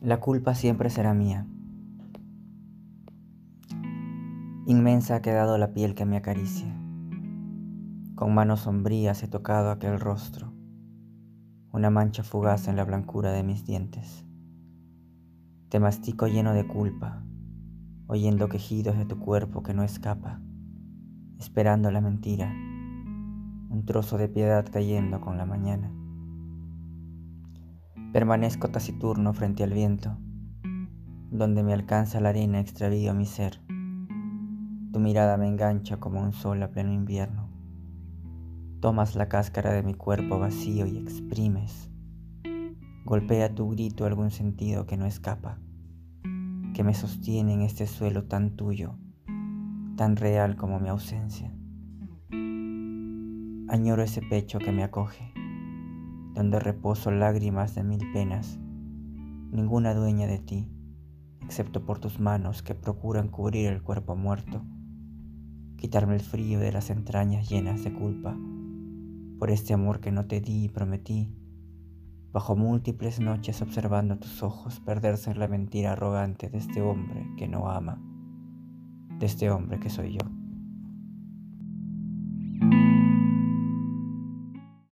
La culpa siempre será mía. Inmensa ha quedado la piel que me acaricia. Con manos sombrías he tocado aquel rostro, una mancha fugaz en la blancura de mis dientes. Te mastico lleno de culpa, oyendo quejidos de tu cuerpo que no escapa, esperando la mentira, un trozo de piedad cayendo con la mañana. Permanezco taciturno frente al viento, donde me alcanza la arena extravío mi ser. Tu mirada me engancha como un sol a pleno invierno. Tomas la cáscara de mi cuerpo vacío y exprimes. Golpea tu grito algún sentido que no escapa, que me sostiene en este suelo tan tuyo, tan real como mi ausencia. Añoro ese pecho que me acoge donde reposo lágrimas de mil penas, ninguna dueña de ti, excepto por tus manos que procuran cubrir el cuerpo muerto, quitarme el frío de las entrañas llenas de culpa, por este amor que no te di y prometí, bajo múltiples noches observando tus ojos perderse en la mentira arrogante de este hombre que no ama, de este hombre que soy yo.